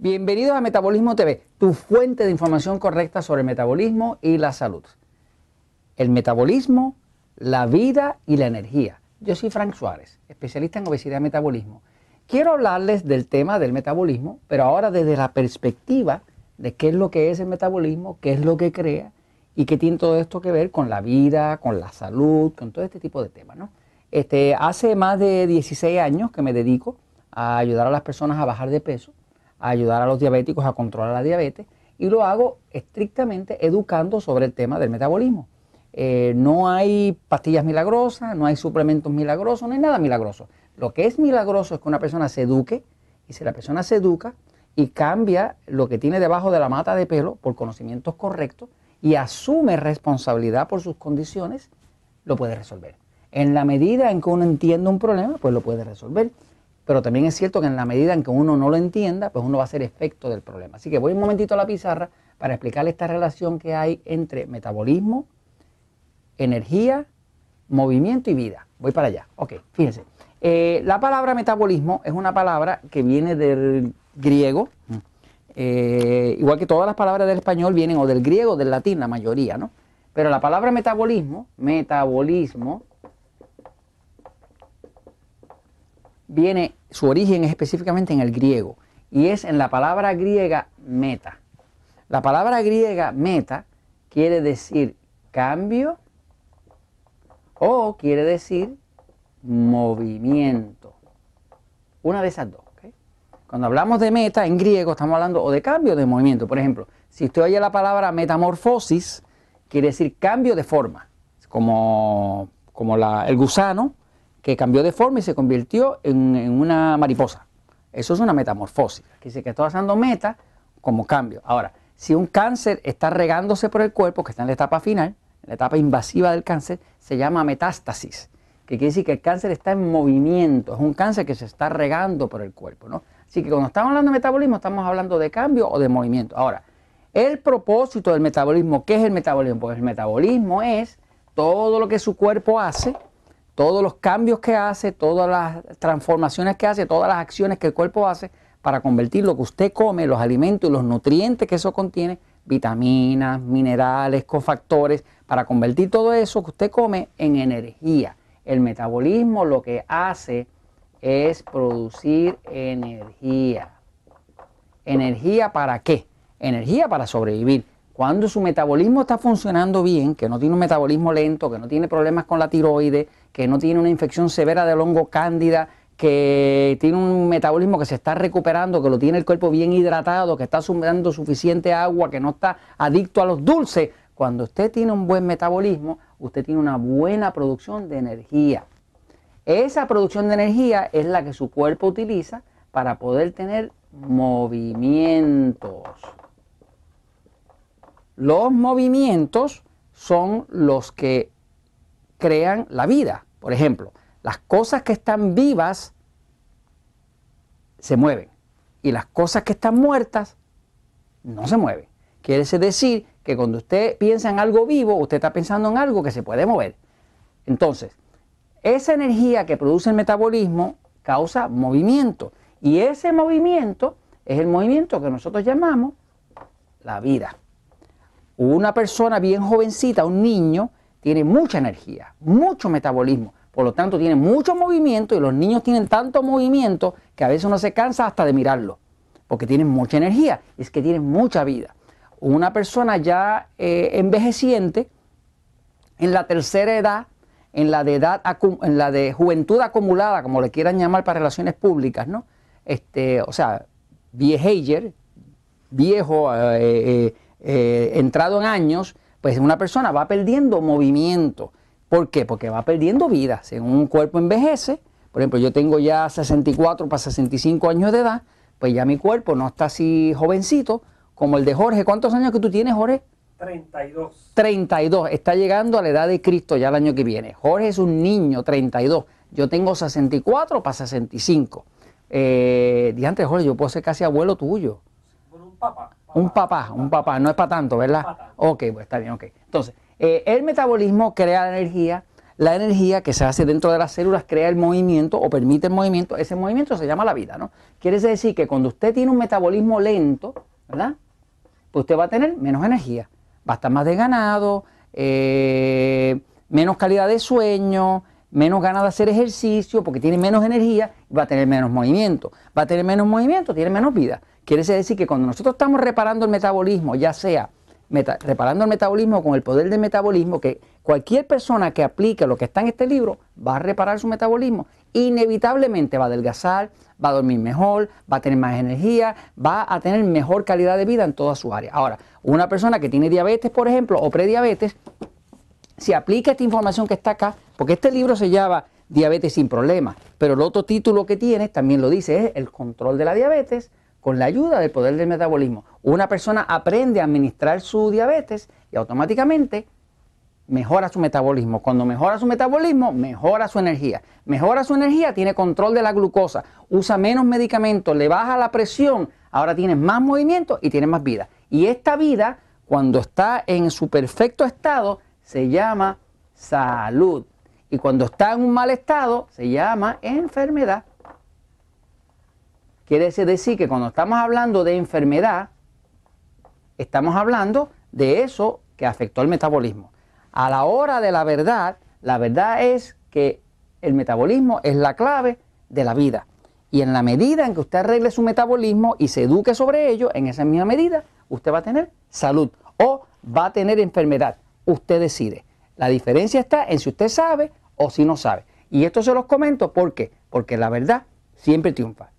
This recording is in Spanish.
Bienvenidos a Metabolismo TV, tu fuente de información correcta sobre el metabolismo y la salud. El metabolismo, la vida y la energía. Yo soy Frank Suárez, especialista en obesidad y metabolismo. Quiero hablarles del tema del metabolismo, pero ahora desde la perspectiva de qué es lo que es el metabolismo, qué es lo que crea y qué tiene todo esto que ver con la vida, con la salud, con todo este tipo de temas. ¿no? Este, hace más de 16 años que me dedico a ayudar a las personas a bajar de peso a ayudar a los diabéticos a controlar la diabetes y lo hago estrictamente educando sobre el tema del metabolismo. Eh, no hay pastillas milagrosas, no hay suplementos milagrosos, no hay nada milagroso. Lo que es milagroso es que una persona se eduque y si la persona se educa y cambia lo que tiene debajo de la mata de pelo por conocimientos correctos y asume responsabilidad por sus condiciones, lo puede resolver. En la medida en que uno entiende un problema, pues lo puede resolver pero también es cierto que en la medida en que uno no lo entienda, pues uno va a ser efecto del problema. Así que voy un momentito a la pizarra para explicarle esta relación que hay entre metabolismo, energía, movimiento y vida. Voy para allá. Ok, fíjense. Eh, la palabra metabolismo es una palabra que viene del griego, eh, igual que todas las palabras del español vienen o del griego o del latín, la mayoría, ¿no? Pero la palabra metabolismo, metabolismo, viene, su origen es específicamente en el griego y es en la palabra griega meta. La palabra griega meta quiere decir cambio o quiere decir movimiento. Una de esas dos. Cuando hablamos de meta en griego estamos hablando o de cambio o de movimiento. Por ejemplo, si usted oye la palabra metamorfosis, quiere decir cambio de forma. Como, como el gusano que cambió de forma y se convirtió en, una mariposa. Eso es una metamorfosis. Aquí dice que está pasando meta como cambio. Ahora, si un cáncer está regándose por el cuerpo, que está en la etapa final, en la etapa invasiva del cáncer, se llama metástasis, que quiere decir que el cáncer está en movimiento, es un cáncer que se está regando por el cuerpo. ¿no? Así que cuando estamos hablando de metabolismo, estamos hablando de cambio o de movimiento. Ahora, el propósito del metabolismo, ¿qué es el metabolismo? Pues el metabolismo es todo lo que su cuerpo hace todos los cambios que hace, todas las transformaciones que hace, todas las acciones que el cuerpo hace para convertir lo que usted come, los alimentos y los nutrientes que eso contiene, vitaminas, minerales, cofactores, para convertir todo eso que usted come en energía. El metabolismo lo que hace es producir energía. ¿Energía para qué? Energía para sobrevivir. Cuando su metabolismo está funcionando bien, que no tiene un metabolismo lento, que no tiene problemas con la tiroides, que no tiene una infección severa del hongo cándida, que tiene un metabolismo que se está recuperando, que lo tiene el cuerpo bien hidratado, que está sumando suficiente agua, que no está adicto a los dulces. Cuando usted tiene un buen metabolismo, usted tiene una buena producción de energía. Esa producción de energía es la que su cuerpo utiliza para poder tener movimientos. Los movimientos son los que crean la vida. Por ejemplo, las cosas que están vivas se mueven y las cosas que están muertas no se mueven. Quiere decir que cuando usted piensa en algo vivo, usted está pensando en algo que se puede mover. Entonces, esa energía que produce el metabolismo causa movimiento y ese movimiento es el movimiento que nosotros llamamos la vida. Una persona bien jovencita, un niño, tiene mucha energía, mucho metabolismo, por lo tanto tiene mucho movimiento y los niños tienen tanto movimiento que a veces uno se cansa hasta de mirarlo, porque tienen mucha energía, es que tienen mucha vida. Una persona ya eh, envejeciente, en la tercera edad, en la de edad, en la de juventud acumulada, como le quieran llamar para relaciones públicas, ¿no? Este, o sea, viejager, viejo, eh, eh, eh, entrado en años, pues una persona va perdiendo movimiento. ¿Por qué? Porque va perdiendo vida. Según un cuerpo envejece, por ejemplo, yo tengo ya 64 para 65 años de edad, pues ya mi cuerpo no está así jovencito como el de Jorge. ¿Cuántos años que tú tienes, Jorge? 32. 32. Está llegando a la edad de Cristo ya el año que viene. Jorge es un niño, 32. Yo tengo 64 para 65. Eh, diante, Jorge, yo puedo ser casi abuelo tuyo. Por un papá. Un papá, un papá, no es para tanto, ¿verdad? Ok, pues está bien, ok. Entonces, eh, el metabolismo crea la energía, la energía que se hace dentro de las células crea el movimiento o permite el movimiento, ese movimiento se llama la vida, ¿no? Quiere decir que cuando usted tiene un metabolismo lento, ¿verdad? Pues usted va a tener menos energía, va a estar más desganado, eh, menos calidad de sueño, menos ganas de hacer ejercicio porque tiene menos energía y va a tener menos movimiento. Va a tener menos movimiento, tiene menos vida. Quiere decir que cuando nosotros estamos reparando el metabolismo, ya sea reparando el metabolismo con el poder del metabolismo, que cualquier persona que aplique lo que está en este libro va a reparar su metabolismo, inevitablemente va a adelgazar, va a dormir mejor, va a tener más energía, va a tener mejor calidad de vida en toda su área. Ahora, una persona que tiene diabetes, por ejemplo, o prediabetes, si aplica esta información que está acá, porque este libro se llama Diabetes sin problemas, pero el otro título que tiene también lo dice, es el control de la diabetes con la ayuda del poder del metabolismo. Una persona aprende a administrar su diabetes y automáticamente mejora su metabolismo. Cuando mejora su metabolismo, mejora su energía. Mejora su energía, tiene control de la glucosa, usa menos medicamentos, le baja la presión, ahora tiene más movimiento y tiene más vida. Y esta vida, cuando está en su perfecto estado, se llama salud. Y cuando está en un mal estado, se llama enfermedad. Quiere decir que cuando estamos hablando de enfermedad, estamos hablando de eso que afectó el metabolismo. A la hora de la verdad, la verdad es que el metabolismo es la clave de la vida. Y en la medida en que usted arregle su metabolismo y se eduque sobre ello, en esa misma medida, usted va a tener salud o va a tener enfermedad. Usted decide. La diferencia está en si usted sabe o si no sabe. Y esto se los comento porque porque la verdad siempre triunfa.